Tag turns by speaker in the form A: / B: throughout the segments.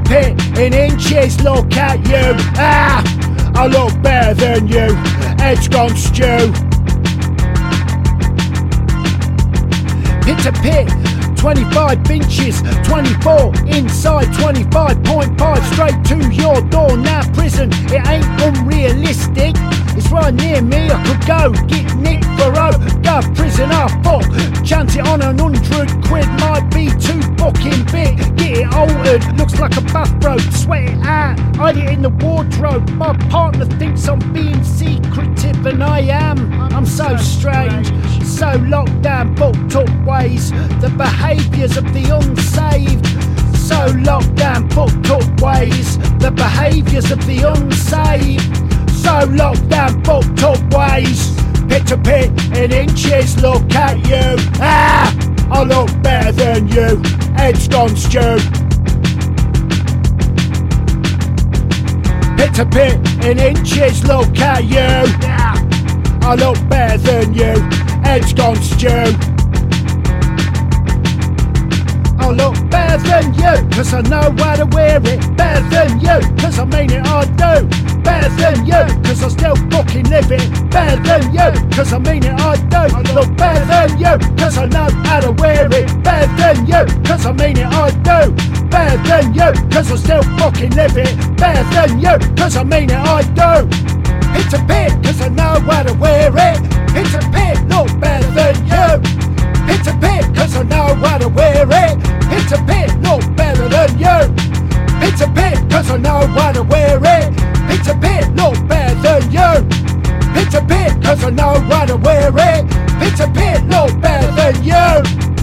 A: to pit in inches. Look at you. Ah, I look better than you. Edge gone stew. Pit to pit. 25 inches, 24 inside, 25.5 straight to your door. Now prison, it ain't unrealistic. It's right near me, I could go get Nick for. A prison I fuck. Chant it on an hundred quid, might be too fucking big. Get it altered, looks like a bathrobe. Sweat it out, hide it in the wardrobe. My partner thinks I'm being secretive, and I am. I'm so strange, so locked down, booked up ways. The behaviours of the unsaved. So locked down, booked up ways. The behaviours of the unsaved. So locked down, booked up ways. To pit in inches, look at you. Ah! I look better than you. Head's gone stew. Pit to pit in inches, look at you. Ah! I look better than you. Head's gone stew. I look better than you, cause I know how to wear it. Better than you, cause I mean it, I do. Better than you, cause I still fucking live it. Better than you, cause I mean it, I do. Look better than you, cause I know how to wear it. Better than you, cause I mean it, I do. Better than you, cause I still fucking live it. Better than you, cause I mean it, I do. It's a bit, cause I know how to wear it. It's a bit, look better than you. It's a bit, cause I know how to wear it. It's a bit, look better than you. It's a bit, cause I know how to wear it. It's a bit, no better than you. It's a bit, cause I know how to wear it. It's a bit, no better than you.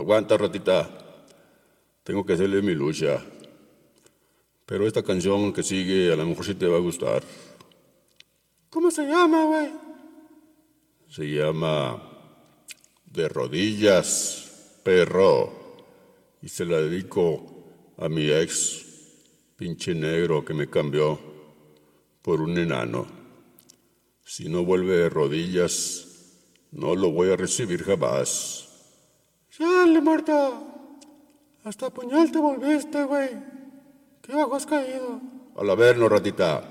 B: Aguanta, ratita. Tengo que hacerle mi lucha. Pero esta canción que sigue a lo mejor sí te va a gustar.
C: ¿Cómo se llama, güey?
B: Se llama De rodillas, perro. Y se la dedico a mi ex pinche negro que me cambió por un enano. Si no vuelve de rodillas, no lo voy a recibir jamás.
C: Chale, Marta. Hasta puñal te volviste, güey. ¿Qué bajo has caído?
B: Al verlo, ratita.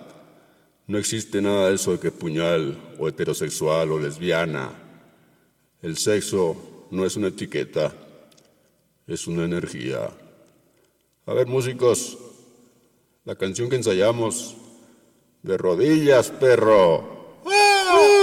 B: No existe nada de eso de que puñal o heterosexual o lesbiana. El sexo no es una etiqueta, es una energía. A ver, músicos, la canción que ensayamos. De rodillas, perro.
C: Vas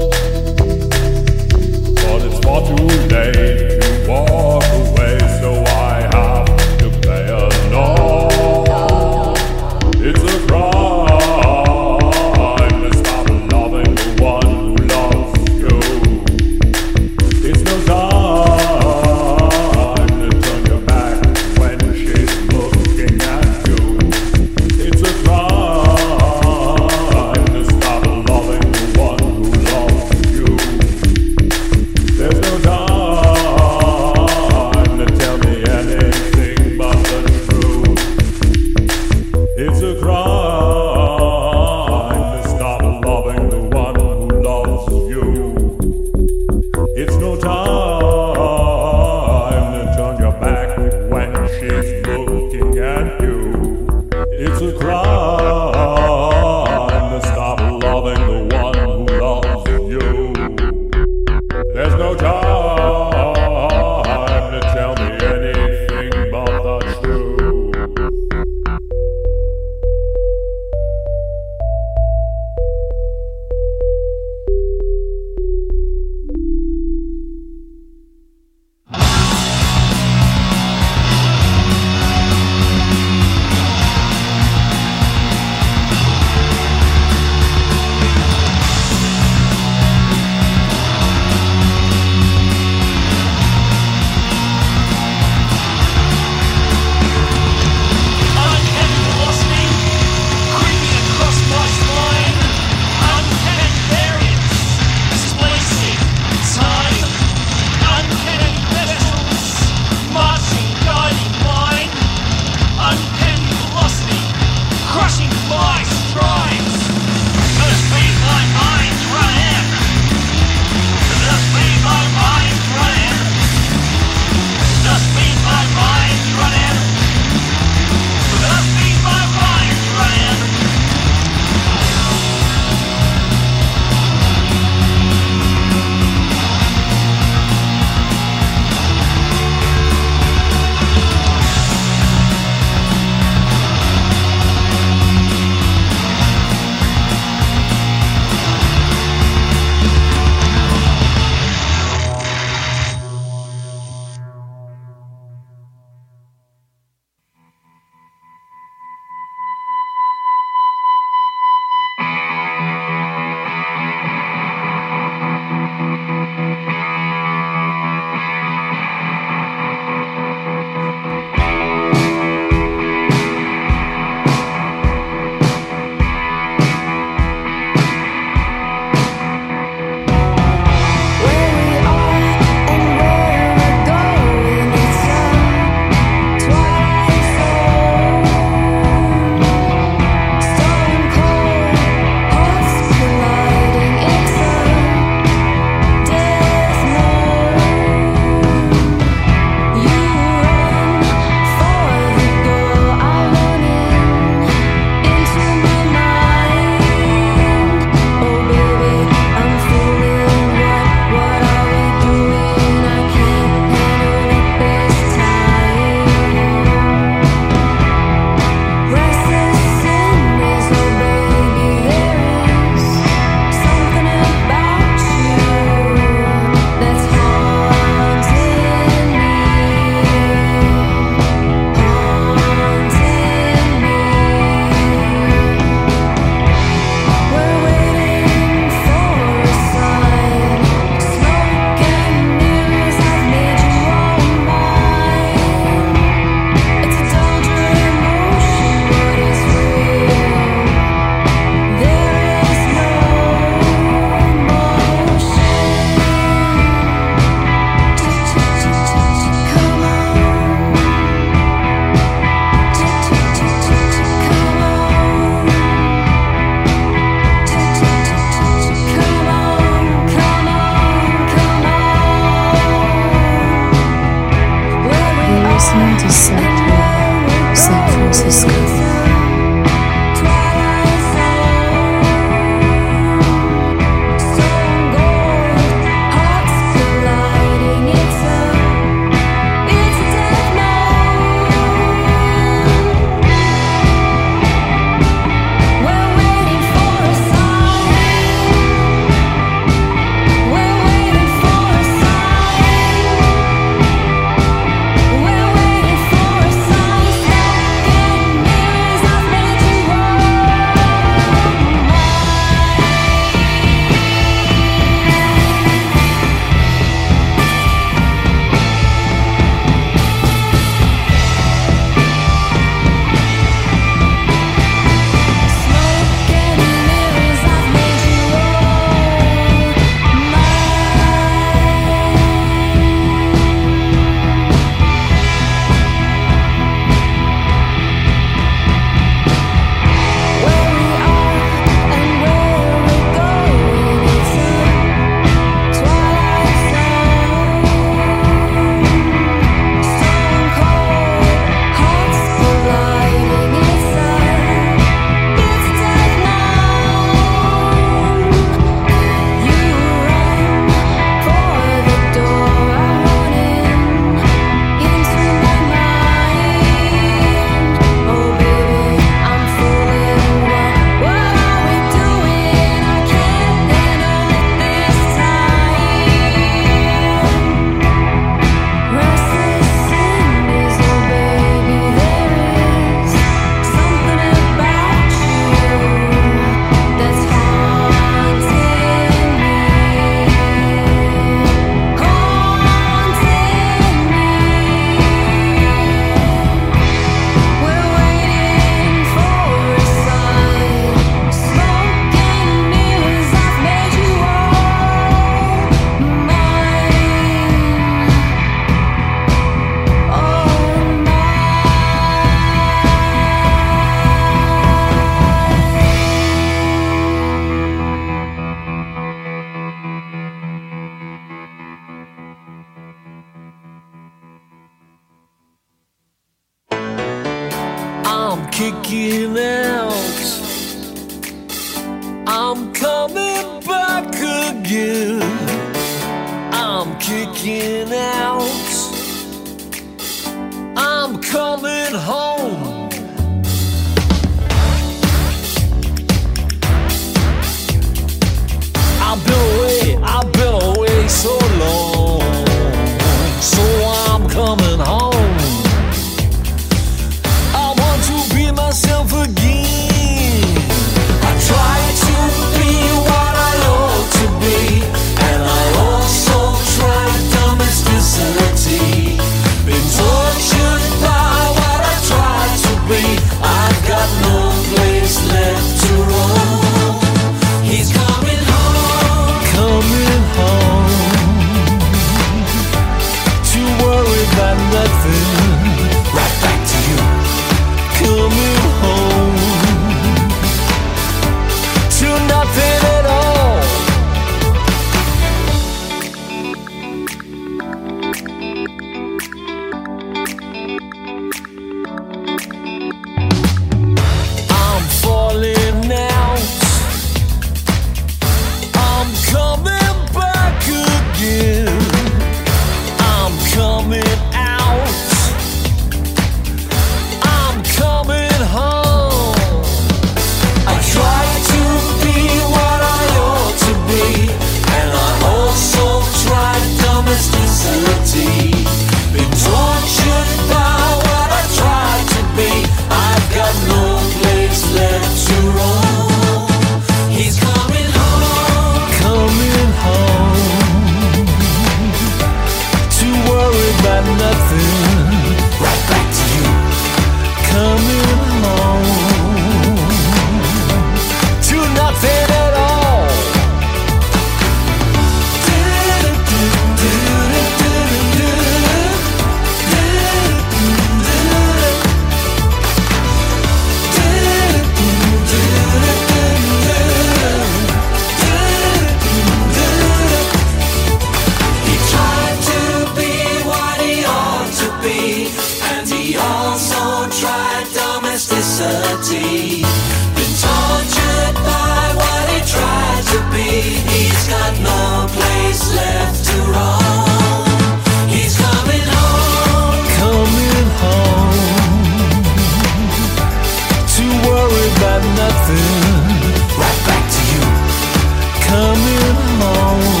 D: thơm mưa màu.